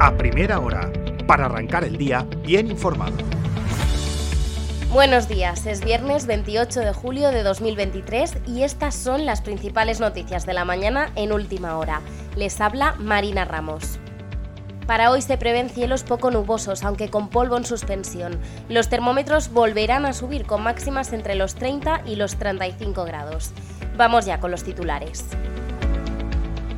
a primera hora, para arrancar el día bien informado. Buenos días, es viernes 28 de julio de 2023 y estas son las principales noticias de la mañana en última hora. Les habla Marina Ramos. Para hoy se prevén cielos poco nubosos, aunque con polvo en suspensión. Los termómetros volverán a subir con máximas entre los 30 y los 35 grados. Vamos ya con los titulares.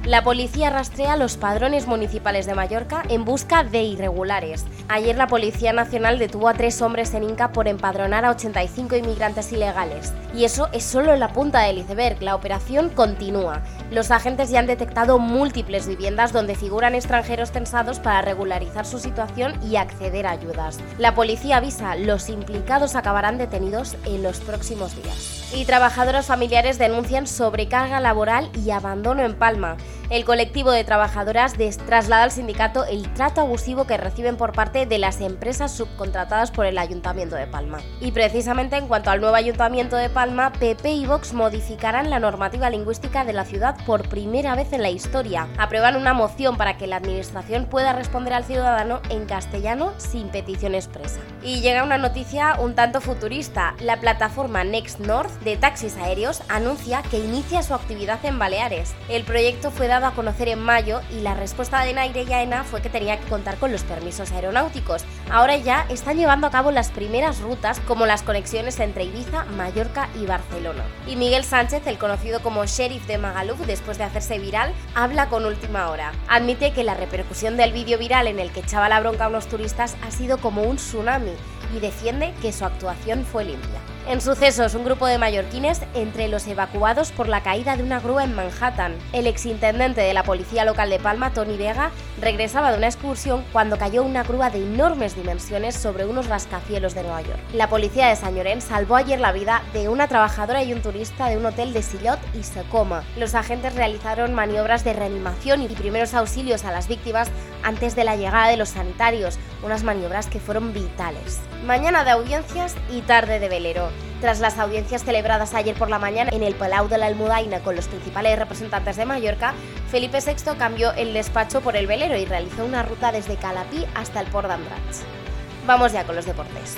La policía rastrea los padrones municipales de Mallorca en busca de irregulares. Ayer la Policía Nacional detuvo a tres hombres en Inca por empadronar a 85 inmigrantes ilegales. Y eso es solo la punta del iceberg, la operación continúa. Los agentes ya han detectado múltiples viviendas donde figuran extranjeros tensados para regularizar su situación y acceder a ayudas. La policía avisa, los implicados acabarán detenidos en los próximos días. Y trabajadoras familiares denuncian sobrecarga laboral y abandono en Palma. El colectivo de trabajadoras traslada al sindicato el trato abusivo que reciben por parte de las empresas subcontratadas por el Ayuntamiento de Palma. Y precisamente en cuanto al nuevo Ayuntamiento de Palma, PP y Vox modificarán la normativa lingüística de la ciudad por primera vez en la historia. Aprueban una moción para que la Administración pueda responder al ciudadano en castellano sin petición expresa. Y llega una noticia un tanto futurista. La plataforma Next North de taxis aéreos anuncia que inicia su actividad en Baleares. El proyecto fue dado a conocer en mayo y la respuesta de Naire y AENA fue que tenía que contar con los permisos aeronáuticos. Ahora ya están llevando a cabo las primeras rutas como las conexiones entre Ibiza, Mallorca y Barcelona. Y Miguel Sánchez, el conocido como sheriff de Magaluf después de hacerse viral, habla con última hora. Admite que la repercusión del vídeo viral en el que echaba la bronca a unos turistas ha sido como un tsunami y defiende que su actuación fue limpia. En sucesos, un grupo de mallorquines entre los evacuados por la caída de una grúa en Manhattan. El exintendente de la policía local de Palma, Tony Vega, regresaba de una excursión cuando cayó una grúa de enormes dimensiones sobre unos rascacielos de Nueva York. La policía de San Llorén salvó ayer la vida de una trabajadora y un turista de un hotel de Sillot y Secoma. Los agentes realizaron maniobras de reanimación y primeros auxilios a las víctimas antes de la llegada de los sanitarios, unas maniobras que fueron vitales. Mañana de audiencias y tarde de velero. Tras las audiencias celebradas ayer por la mañana en el Palau de la Almudaina con los principales representantes de Mallorca, Felipe VI cambió el despacho por el velero y realizó una ruta desde Calapí hasta el Port d'Andratx. Vamos ya con los deportes.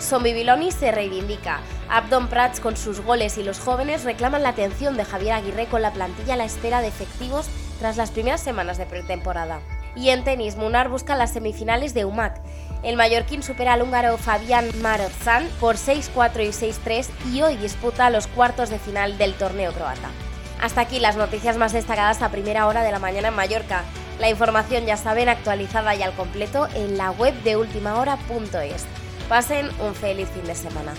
Zombie Biloni se reivindica. Abdon Prats con sus goles y los jóvenes reclaman la atención de Javier Aguirre con la plantilla a la espera de efectivos tras las primeras semanas de pretemporada. Y en tenis, Munar busca las semifinales de UMAC. El mallorquín supera al húngaro Fabián Marozán por 6-4 y 6-3 y hoy disputa los cuartos de final del torneo croata. Hasta aquí las noticias más destacadas a primera hora de la mañana en Mallorca. La información ya saben actualizada y al completo en la web de ultimahora.es. Pasen un feliz fin de semana.